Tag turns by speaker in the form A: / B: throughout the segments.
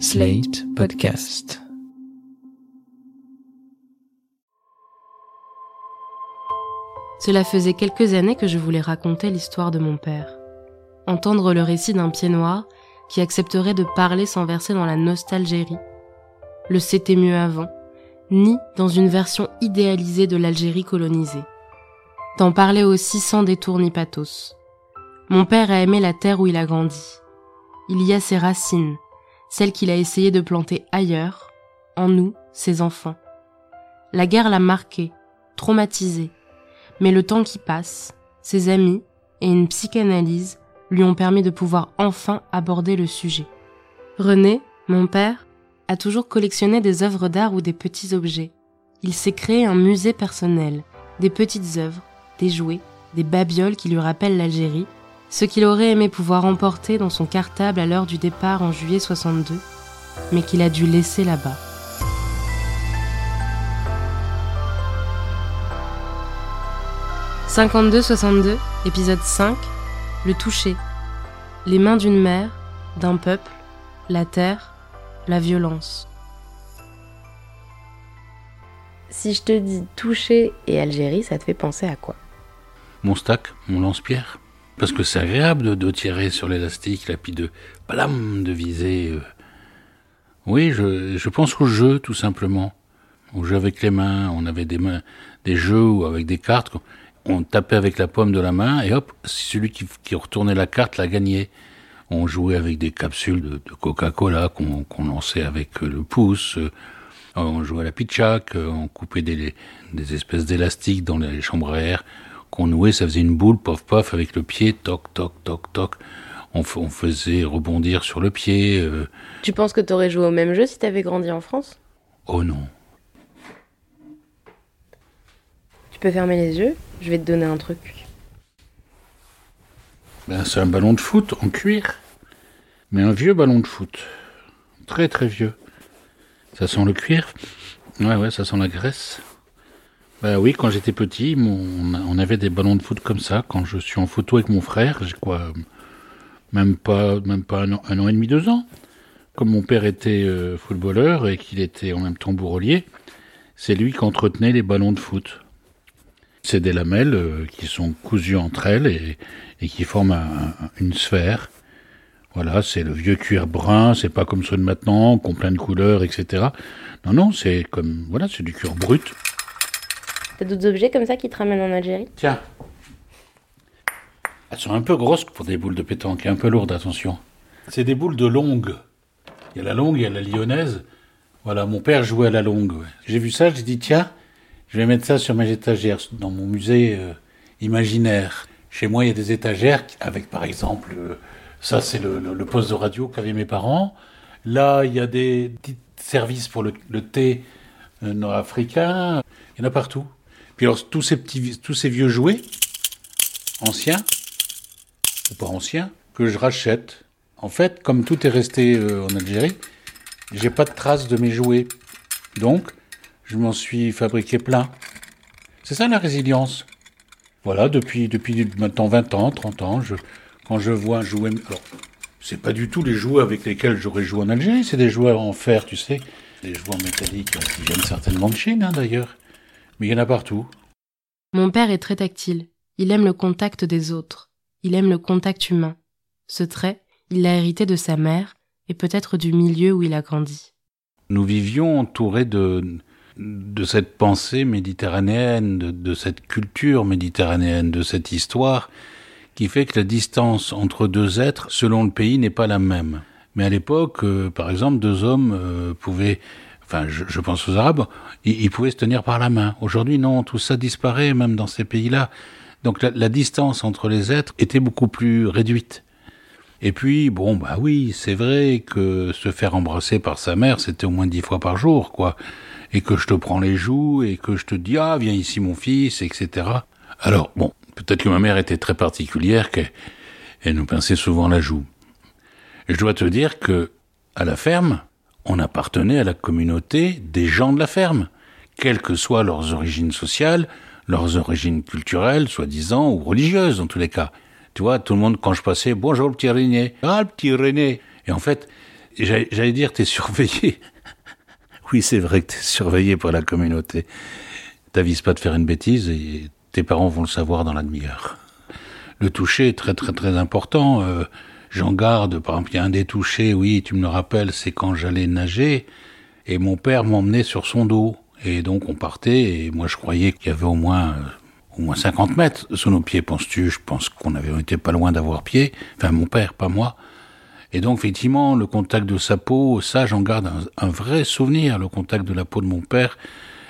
A: Slate Podcast.
B: Cela faisait quelques années que je voulais raconter l'histoire de mon père. Entendre le récit d'un pied noir qui accepterait de parler sans verser dans la nostalgérie. Le c'était mieux avant, ni dans une version idéalisée de l'Algérie colonisée. D'en parler aussi sans détour ni pathos. Mon père a aimé la terre où il a grandi. Il y a ses racines, celles qu'il a essayé de planter ailleurs, en nous, ses enfants. La guerre l'a marqué, traumatisé, mais le temps qui passe, ses amis et une psychanalyse lui ont permis de pouvoir enfin aborder le sujet. René, mon père, a toujours collectionné des œuvres d'art ou des petits objets. Il s'est créé un musée personnel, des petites œuvres, des jouets, des babioles qui lui rappellent l'Algérie, ce qu'il aurait aimé pouvoir emporter dans son cartable à l'heure du départ en juillet 62, mais qu'il a dû laisser là-bas. « 52-62, épisode 5, le toucher. Les mains d'une mère, d'un peuple, la terre, la violence. Si je te dis toucher et Algérie, ça te fait penser à quoi?
C: Mon stack, mon lance-pierre? Parce que c'est agréable de, tirer sur l'élastique, là, puis de, blam, de viser. euh. Oui, je, pense au jeu, tout simplement. Au jeu avec les mains. On avait des mains, des jeux avec des cartes. On tapait avec la paume de la main et hop, celui qui, retournait la carte l'a gagné. On jouait avec des capsules de, Coca-Cola qu'on lançait avec le pouce. Euh, On jouait à la pitchak, euh, on coupait des, des espèces d'élastiques dans les chambres à air qu'on nouait, ça faisait une boule, pof pof, avec le pied, toc toc toc toc. On, faisait rebondir sur le pied. euh,
B: Tu penses que t'aurais joué au même jeu si t'avais grandi en France?
C: Oh non,
B: Tu peux fermer les yeux, je vais te donner un truc.
C: ben, c'est un ballon de foot en cuir, mais un vieux ballon de foot, très très vieux. Ça sent le cuir? Ouais ouais, ça sent la graisse. Bah oui, quand j'étais petit, on avait des ballons de foot comme ça. Quand je suis en photo avec mon frère, j'ai quoi, même pas, même pas un an, et demi, deux ans. Comme mon père était euh, footballeur et qu'il était en même temps bourrelier, c'est lui qui entretenait les ballons de foot. C'est des lamelles euh, qui sont cousues entre elles et, qui forment un- un- une sphère. Voilà, c'est le vieux cuir brun, c'est pas comme ceux de maintenant, qui ont plein de couleurs, etc. Non, non, c'est comme, voilà, c'est du cuir brut.
B: T'as d'autres objets comme ça qui te ramènent en Algérie
C: Tiens. Elles sont un peu grosses pour des boules de pétanque un peu lourdes, attention. C'est des boules de longue. Il y a la longue, il y a la lyonnaise. Voilà, mon père jouait à la longue. ouais. J'ai vu ça, j'ai dit tiens, je vais mettre ça sur mes étagères dans mon musée euh, imaginaire. Chez moi, il y a des étagères avec, par exemple, euh, ça c'est le, le- le poste de radio qu'avaient mes parents. Là, il y a des petits services pour le, le thé euh, nord-africain. Il y en a partout. Puis alors, tous ces petits, tous ces vieux jouets, anciens, ou pas anciens, que je rachète. En fait, comme tout est resté euh, en Algérie, j'ai pas de traces de mes jouets. Donc, je m'en suis fabriqué plein. C'est ça la résilience. Voilà, depuis, depuis maintenant 20 ans, 30 ans, je, quand je vois un jouet. Alors, c'est pas du tout les jouets avec lesquels j'aurais joué en Algérie, c'est des jouets en fer, tu sais. Des jouets en métallique qui viennent certainement de Chine, hein, d'ailleurs. Mais il y en a partout.
B: Mon père est très tactile. Il aime le contact des autres. Il aime le contact humain. Ce trait, il l'a hérité de sa mère et peut-être du milieu où il a grandi.
C: Nous vivions entourés de, de cette pensée méditerranéenne, de, de cette culture méditerranéenne, de cette histoire qui fait que la distance entre deux êtres, selon le pays, n'est pas la même. Mais à l'époque, euh, par exemple, deux hommes euh, pouvaient, enfin, je, je pense aux Arabes, ils, ils pouvaient se tenir par la main. Aujourd'hui, non, tout ça disparaît, même dans ces pays-là. Donc la, la distance entre les êtres était beaucoup plus réduite. Et puis, bon, bah oui, c'est vrai que se faire embrasser par sa mère, c'était au moins dix fois par jour, quoi. Et que je te prends les joues, et que je te dis, ah, viens ici, mon fils, etc. Alors, bon, peut-être que ma mère était très particulière, qu'elle elle nous pinçait souvent la joue. Et je dois te dire que, à la ferme, on appartenait à la communauté des gens de la ferme, quelles que soient leurs origines sociales, leurs origines culturelles, soi-disant, ou religieuses, en tous les cas. Tu vois, tout le monde, quand je passais, bonjour le petit René, ah le petit René. Et en fait, J'allais dire, t'es surveillé. oui, c'est vrai que t'es surveillé par la communauté. T'avises pas de faire une bêtise et tes parents vont le savoir dans la demi-heure. Le toucher est très très très important. Euh, J'en garde, par exemple, il y a un des touchés, oui, tu me le rappelles, c'est quand j'allais nager, et mon père m'emmenait sur son dos. Et donc on partait, et moi je croyais qu'il y avait au moins, euh, au moins 50 mètres sous nos pieds, penses-tu? Je pense qu'on avait été pas loin d'avoir pied, enfin mon père, pas moi. Et donc effectivement, le contact de sa peau, ça j'en garde un, vrai souvenir, le contact de la peau de mon père.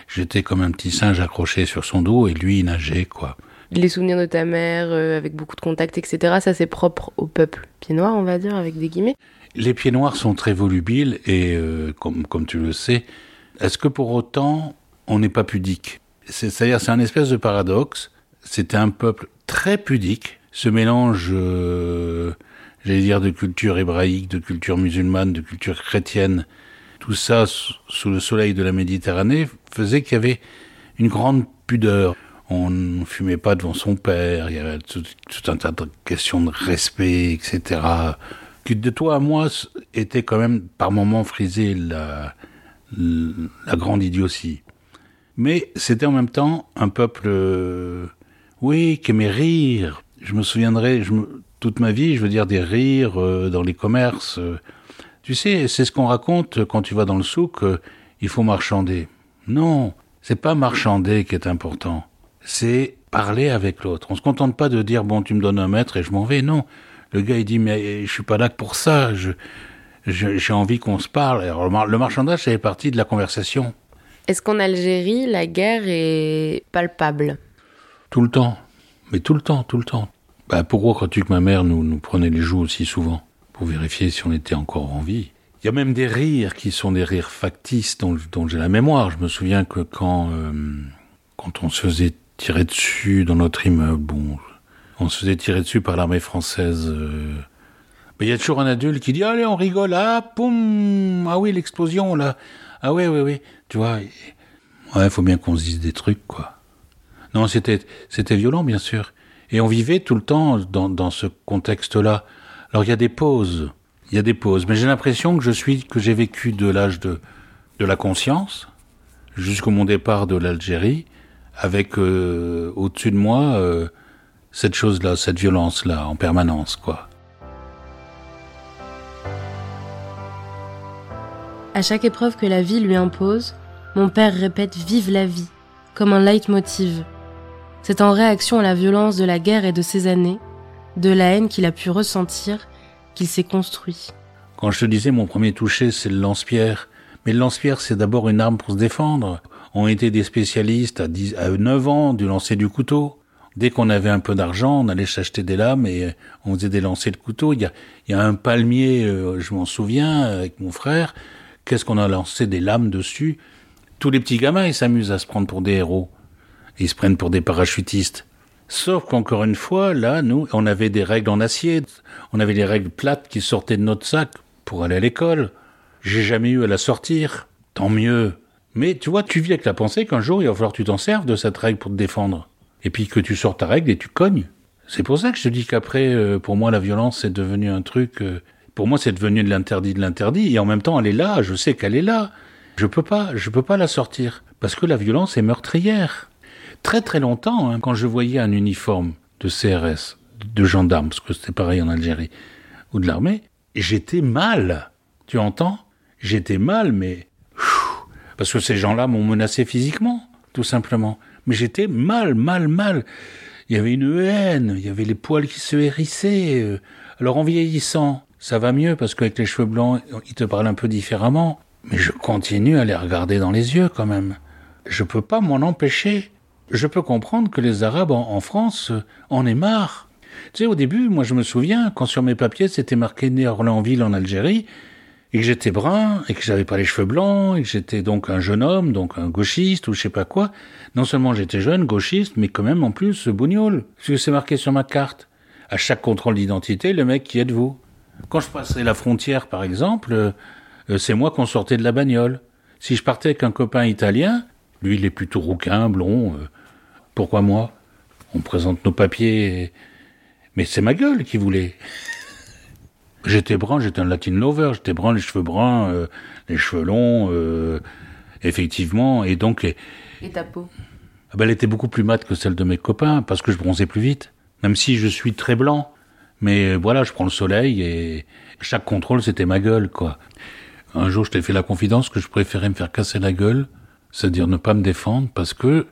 C: J'étais comme un petit singe accroché sur son dos, et lui il nageait, quoi
B: les souvenirs de ta mère euh, avec beaucoup de contacts, etc., ça c'est propre au peuple pied noir, on va dire, avec des guillemets.
C: Les pieds noirs sont très volubiles et, euh, comme, tu le sais, est-ce que pour autant on n'est pas pudique? C'est-à-dire, c'est un espèce de paradoxe. C'était un peuple très pudique. Ce mélange, euh, j'allais dire, de culture hébraïque, de culture musulmane, de culture chrétienne, tout ça sous le soleil de la Méditerranée faisait qu'il y avait une grande pudeur on ne fumait pas devant son père, il y avait tout, un tas de questions de respect, etc. Qui de toi à moi était quand même par moments frisé la, grande idiotie. Mais c'était en même temps un peuple, euh, oui, qui aimait rire. Je me souviendrai, toute ma vie, je veux dire des rires euh, dans les commerces. tu sais, c'est ce qu'on raconte quand tu vas dans le souk, euh, il faut marchander. Non, c'est pas marchander qui est important c'est parler avec l'autre. On se contente pas de dire bon tu me donnes un mètre et je m'en vais. Non, le gars il dit mais je suis pas là pour ça. Je j'ai envie qu'on se parle. Alors, le marchandage c'est partie de la conversation.
B: Est-ce qu'en Algérie la guerre est palpable?
C: Tout le temps, mais tout le temps, tout le temps. Bah, pourquoi crois-tu que ma mère nous, nous prenait les joues aussi souvent? Pour vérifier si on était encore en vie Il y a même des rires qui sont des rires factices dont, dont j'ai la mémoire. Je me souviens que quand euh, quand on se faisait tirer dessus dans notre immeuble. Bon, on se faisait tirer dessus par l'armée française. Euh. Mais il y a toujours un adulte qui dit allez on rigole ah poum ah oui l'explosion là ah oui oui oui tu vois ouais faut bien qu'on se dise des trucs quoi. Non c'était c'était violent bien sûr et on vivait tout le temps dans dans ce contexte là. Alors il y a des pauses il y a des pauses mais j'ai l'impression que je suis que j'ai vécu de l'âge de de la conscience jusqu'au mon départ de l'Algérie avec euh, au-dessus de moi euh, cette chose-là, cette violence-là, en permanence, quoi.
B: À chaque épreuve que la vie lui impose, mon père répète Vive la vie, comme un leitmotiv. C'est en réaction à la violence de la guerre et de ces années, de la haine qu'il a pu ressentir, qu'il s'est construit.
C: Quand je te disais mon premier toucher, c'est le lance-pierre. Mais le lance-pierre, c'est d'abord une arme pour se défendre ont été des spécialistes à, 10, à 9 ans du lancer du couteau. Dès qu'on avait un peu d'argent, on allait s'acheter des lames et on faisait des lancers de couteau. Il y a, il y a un palmier, euh, je m'en souviens, avec mon frère. Qu'est-ce qu'on a lancé des lames dessus? Tous les petits gamins, ils s'amusent à se prendre pour des héros. Ils se prennent pour des parachutistes. Sauf qu'encore une fois, là, nous, on avait des règles en acier. On avait des règles plates qui sortaient de notre sac pour aller à l'école. J'ai jamais eu à la sortir. Tant mieux. Mais tu vois, tu vis avec la pensée qu'un jour, il va falloir que tu t'en serves de cette règle pour te défendre. Et puis que tu sors ta règle et tu cognes. C'est pour ça que je te dis qu'après, euh, pour moi, la violence, c'est devenu un truc... Euh, pour moi, c'est devenu de l'interdit de l'interdit. Et en même temps, elle est là, je sais qu'elle est là. Je peux pas, je peux pas la sortir. Parce que la violence est meurtrière. Très très longtemps, hein, quand je voyais un uniforme de CRS, de gendarme, parce que c'était pareil en Algérie, ou de l'armée, j'étais mal. Tu entends? J'étais mal, mais parce que ces gens-là m'ont menacé physiquement, tout simplement. Mais j'étais mal, mal, mal. Il y avait une haine, il y avait les poils qui se hérissaient. Euh. Alors en vieillissant, ça va mieux parce qu'avec les cheveux blancs, ils te parlent un peu différemment. Mais je continue à les regarder dans les yeux quand même. Je peux pas m'en empêcher. Je peux comprendre que les Arabes en, France euh, en aient marre. Tu sais, au début, moi je me souviens, quand sur mes papiers c'était marqué né Orléansville en Algérie, et que j'étais brun, et que j'avais pas les cheveux blancs, et que j'étais donc un jeune homme, donc un gauchiste ou je sais pas quoi. Non seulement j'étais jeune, gauchiste, mais quand même en plus bougnoul. Parce que c'est marqué sur ma carte. À chaque contrôle d'identité, le mec qui êtes-vous? Quand je passerai la frontière, par exemple, euh, c'est moi qu'on sortait de la bagnole. Si je partais avec un copain italien, lui il est plutôt rouquin, blond. Euh, pourquoi moi? On présente nos papiers. Mais c'est ma gueule qui voulait. J'étais brun, j'étais un Latin lover, j'étais brun, les cheveux bruns, euh, les cheveux longs, euh, effectivement, et donc...
B: Et ta peau?
C: Ah ben, Elle était beaucoup plus mate que celle de mes copains, parce que je bronzais plus vite. Même si je suis très blanc, mais voilà, je prends le soleil, et chaque contrôle, c'était ma gueule, quoi. Un jour, je t'ai fait la confidence que je préférais me faire casser la gueule, c'est-à-dire ne pas me défendre, parce que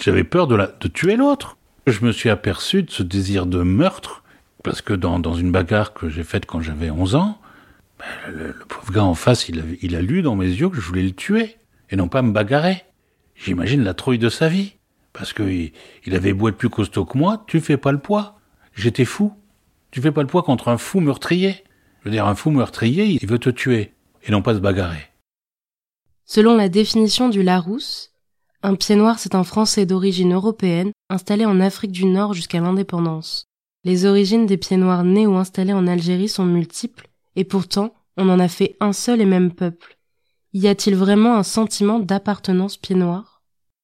C: j'avais peur de, la, de tuer l'autre. Je me suis aperçu de ce désir de meurtre, parce que dans, dans une bagarre que j'ai faite quand j'avais 11 ans, ben, le, pauvre gars en face, il a, il a lu dans mes yeux que je voulais le tuer, et non pas me bagarrer. J'imagine la trouille de sa vie, parce que il, avait beau être plus costaud que moi, tu fais pas le poids. J'étais fou. Tu fais pas le poids contre un fou meurtrier. Je veux dire, un fou meurtrier, il veut te tuer, et non pas se bagarrer.
B: Selon la définition du Larousse, un pied noir c'est un Français d'origine européenne installé en Afrique du Nord jusqu'à l'indépendance. Les origines des pieds noirs nés ou installés en Algérie sont multiples, et pourtant on en a fait un seul et même peuple. Y a-t-il vraiment un sentiment d'appartenance pied noir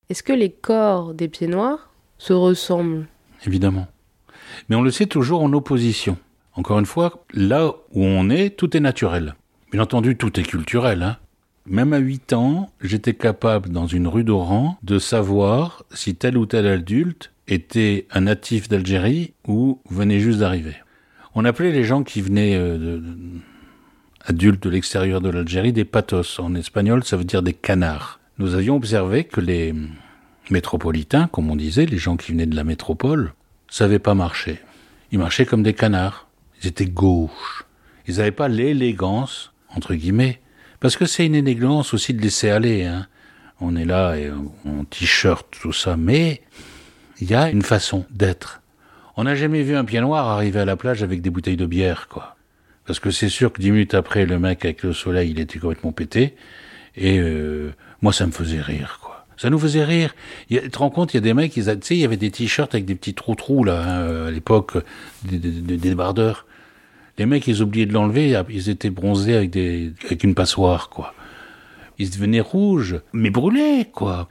B: Est-ce que les corps des pieds noirs se ressemblent?
C: Évidemment. Mais on le sait toujours en opposition. Encore une fois, là où on est, tout est naturel. Bien entendu, tout est culturel. Hein. Même à 8 ans, j'étais capable, dans une rue d'Oran, de savoir si tel ou tel adulte était un natif d'Algérie ou venait juste d'arriver. On appelait les gens qui venaient euh, de, adultes de l'extérieur de l'Algérie des patos. En espagnol, ça veut dire des canards. Nous avions observé que les métropolitains, comme on disait, les gens qui venaient de la métropole, savaient pas marcher. Ils marchaient comme des canards. Ils étaient gauches. Ils n'avaient pas l'élégance, entre guillemets, parce que c'est une élégance aussi de laisser aller. Hein. On est là et en t-shirt, tout ça, mais il y a une façon d'être. On n'a jamais vu un pied noir arriver à la plage avec des bouteilles de bière, quoi. Parce que c'est sûr que dix minutes après, le mec avec le soleil, il était complètement pété. Et euh, moi, ça me faisait rire, quoi. Ça nous faisait rire. tu te rends compte, il y a des mecs, tu sais, il y avait des t-shirts avec des petits trous-trous, là, hein, à l'époque, des, des, débardeurs. Les mecs, ils oubliaient de l'enlever, ils étaient bronzés avec, des, avec une passoire, quoi. Ils devenaient rouges, mais brûlés, quoi.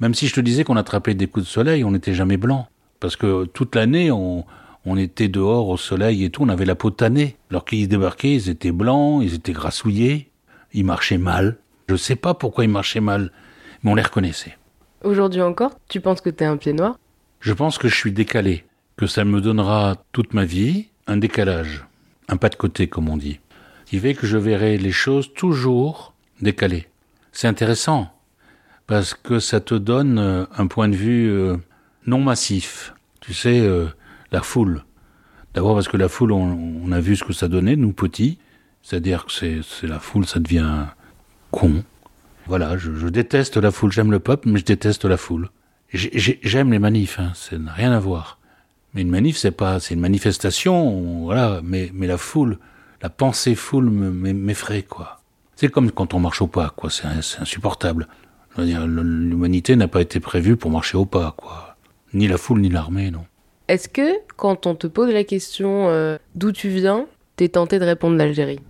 C: Même si je te disais qu'on attrapait des coups de soleil, on n'était jamais blanc. Parce que toute l'année, on, on était dehors au soleil et tout, on avait la peau tannée. Alors qu'ils débarquaient, ils étaient blancs, ils étaient grassouillés, ils marchaient mal. Je sais pas pourquoi ils marchaient mal, mais on les reconnaissait.
B: Aujourd'hui encore, tu penses que t'es un pied noir?
C: Je pense que je suis décalé, que ça me donnera toute ma vie un décalage un pas de côté, comme on dit, qui fait que je verrai les choses toujours décalées. C'est intéressant, parce que ça te donne euh, un point de vue euh, non massif. Tu sais, euh, la foule. D'abord parce que la foule, on, a vu ce que ça donnait, nous petits. C'est-à-dire que c'est la foule, ça devient con. Voilà, je, déteste la foule. J'aime le peuple, mais je déteste la foule. J'aime les manifs, hein, ça n'a rien à voir. Mais une manif, c'est pas, c'est une manifestation, voilà. Mais, mais la foule, la pensée foule m'effraie, quoi. C'est comme quand on marche au pas, quoi. C'est insupportable. L'humanité n'a pas été prévue pour marcher au pas, quoi. Ni la foule, ni l'armée, non.
B: Est-ce que, quand on te pose la question euh, d'où tu viens, t'es tenté de répondre l'Algérie?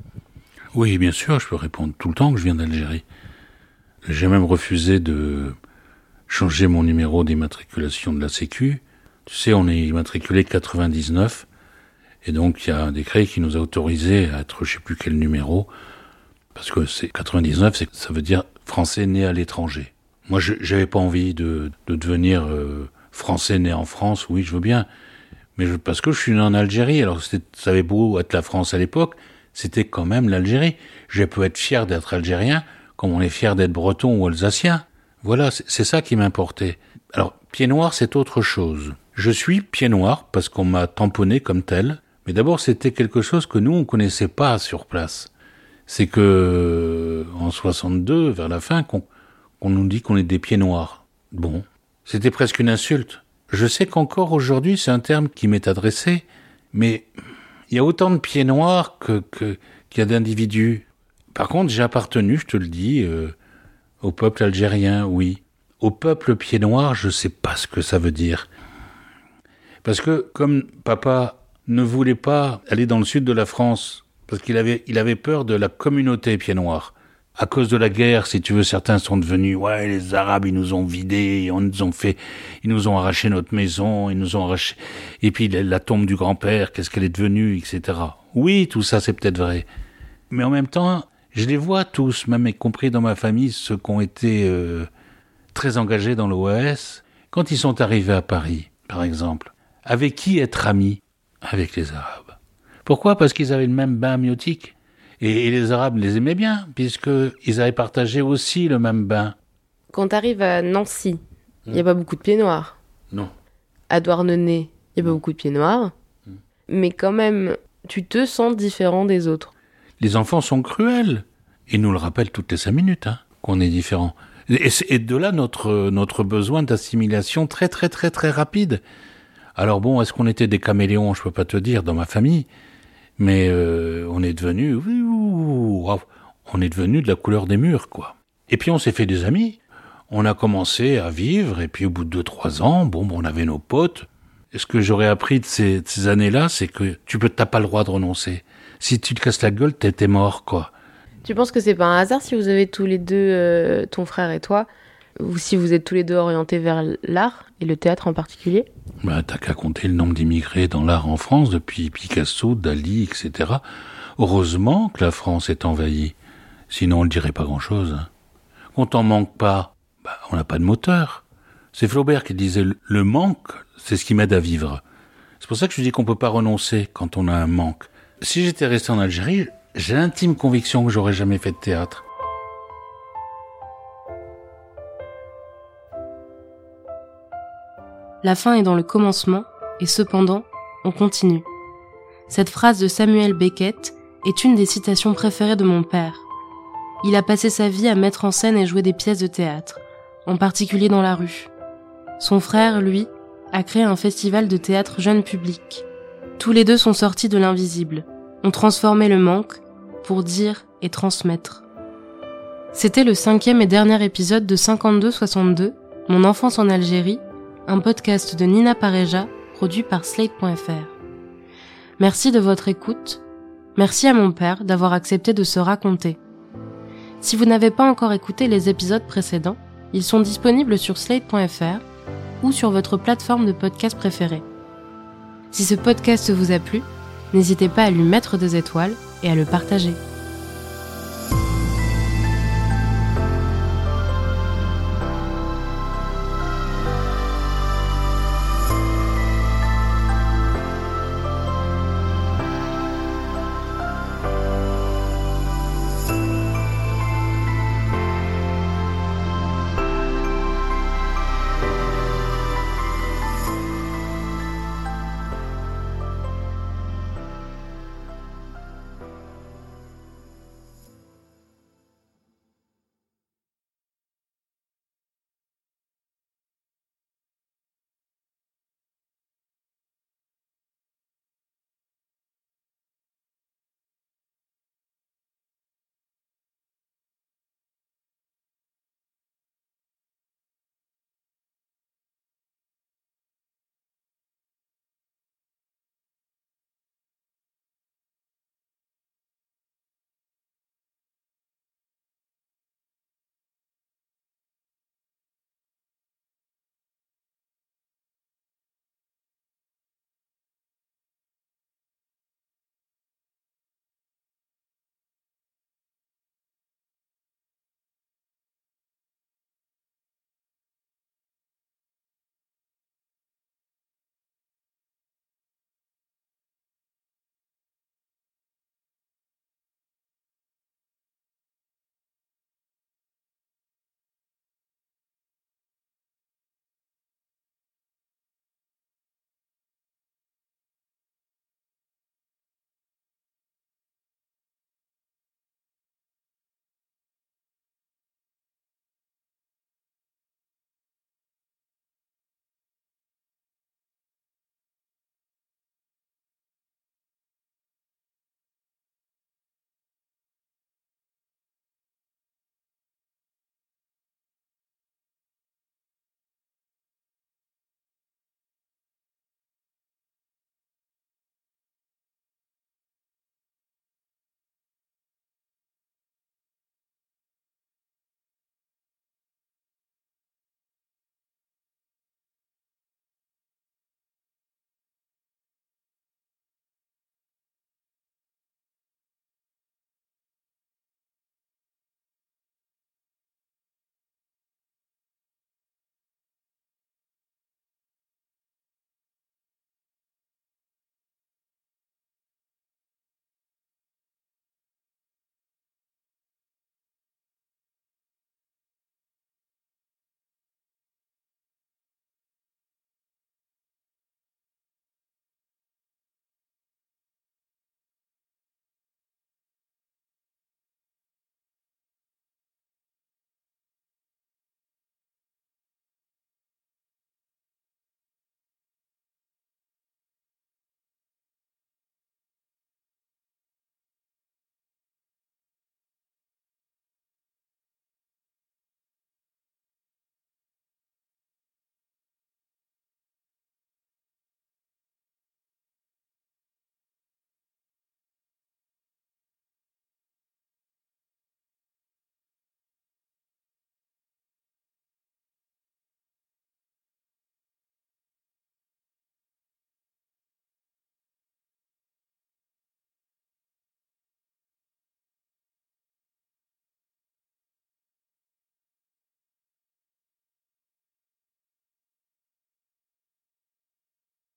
C: Oui, bien sûr, je peux répondre tout le temps que je viens d'Algérie. J'ai même refusé de changer mon numéro d'immatriculation de la Sécu tu sais, on est immatriculé 99, et donc il y a un décret qui nous a autorisé à être je sais plus quel numéro, parce que c'est 99, c'est, ça veut dire français né à l'étranger. Moi, je j'avais pas envie de, de devenir euh, français né en France, oui, je veux bien, mais parce que je suis né en Algérie, alors ça avait beau être la France à l'époque, c'était quand même l'Algérie. Je peux être fier d'être algérien, comme on est fier d'être breton ou alsacien. Voilà, c'est ça qui m'importait. Alors, pied noir, c'est autre chose. Je suis pied noir parce qu'on m'a tamponné comme tel, mais d'abord c'était quelque chose que nous on connaissait pas sur place. C'est que en 62, vers la fin, qu'on nous dit qu'on est des pieds noirs. Bon, c'était presque une insulte. Je sais qu'encore aujourd'hui c'est un terme qui m'est adressé, mais il y a autant de pieds noirs que qu'il y a d'individus. Par contre, j'ai appartenu, je te le dis, euh, au peuple algérien, oui. Au peuple pied noir, je sais pas ce que ça veut dire. Parce que comme papa ne voulait pas aller dans le sud de la France, parce qu'il avait, il avait peur de la communauté pied noir, à cause de la guerre, si tu veux, certains sont devenus, ouais, les Arabes, ils nous ont vidés, ils nous ont fait, ils nous ont arraché notre maison, ils nous ont arraché, et puis la, tombe du grand-père, qu'est-ce qu'elle est devenue, etc. Oui, tout ça, c'est peut-être vrai. Mais en même temps, je les vois tous, même y compris dans ma famille, ceux qui ont été euh, très engagés dans l'OAS, quand ils sont arrivés à Paris, par exemple. Avec qui être amis? Avec les Arabes. Pourquoi? Parce qu'ils avaient le même bain amniotique. Et, les Arabes les aimaient bien, puisqu'ils avaient partagé aussi le même bain.
B: Quand tu arrives à Nancy, il n'y a pas beaucoup de pieds noirs.
C: Non.
B: À Douarnenez, il n'y a pas beaucoup de pieds noirs. Hmm. Mais quand même, tu te sens différent des autres.
C: Les enfants sont cruels. Ils nous le rappellent toutes les cinq minutes, hein, qu'on est différent. Et, de là notre, notre besoin d'assimilation très très très très rapide. Alors bon, est-ce qu'on était des caméléons? Je peux pas te dire dans ma famille, mais euh, on est devenu, on est devenu de la couleur des murs, quoi. Et puis on s'est fait des amis. On a commencé à vivre, et puis au bout de deux trois ans, bon, on avait nos potes. Et ce que j'aurais appris de ces, ces années-là, c'est que tu peux, t'as pas le droit de renoncer. Si tu te casses la gueule, t'es mort, quoi.
B: Tu penses que c'est pas un hasard si vous avez tous les deux, euh, ton frère et toi, ou si vous êtes tous les deux orientés vers l'art et le théâtre en particulier
C: bah, T'as qu'à compter le nombre d'immigrés dans l'art en France depuis Picasso, Dali, etc. Heureusement que la France est envahie. Sinon, on ne dirait pas grand-chose. Hein. Quand on manque pas, bah, on n'a pas de moteur. C'est Flaubert qui disait le manque, c'est ce qui m'aide à vivre. C'est pour ça que je dis qu'on peut pas renoncer quand on a un manque. Si j'étais resté en Algérie, j'ai l'intime conviction que j'aurais jamais fait de théâtre.
B: La fin est dans le commencement, et cependant, on continue. Cette phrase de Samuel Beckett est une des citations préférées de mon père. Il a passé sa vie à mettre en scène et jouer des pièces de théâtre, en particulier dans la rue. Son frère, lui, a créé un festival de théâtre jeune public. Tous les deux sont sortis de l'invisible, ont transformé le manque pour dire et transmettre. C'était le cinquième et dernier épisode de 52-62, Mon enfance en Algérie, un podcast de Nina Pareja, produit par Slate.fr. Merci de votre écoute. Merci à mon père d'avoir accepté de se raconter. Si vous n'avez pas encore écouté les épisodes précédents, ils sont disponibles sur slate.fr ou sur votre plateforme de podcast préférée. Si ce podcast vous a plu, n'hésitez pas à lui mettre des étoiles et à le partager.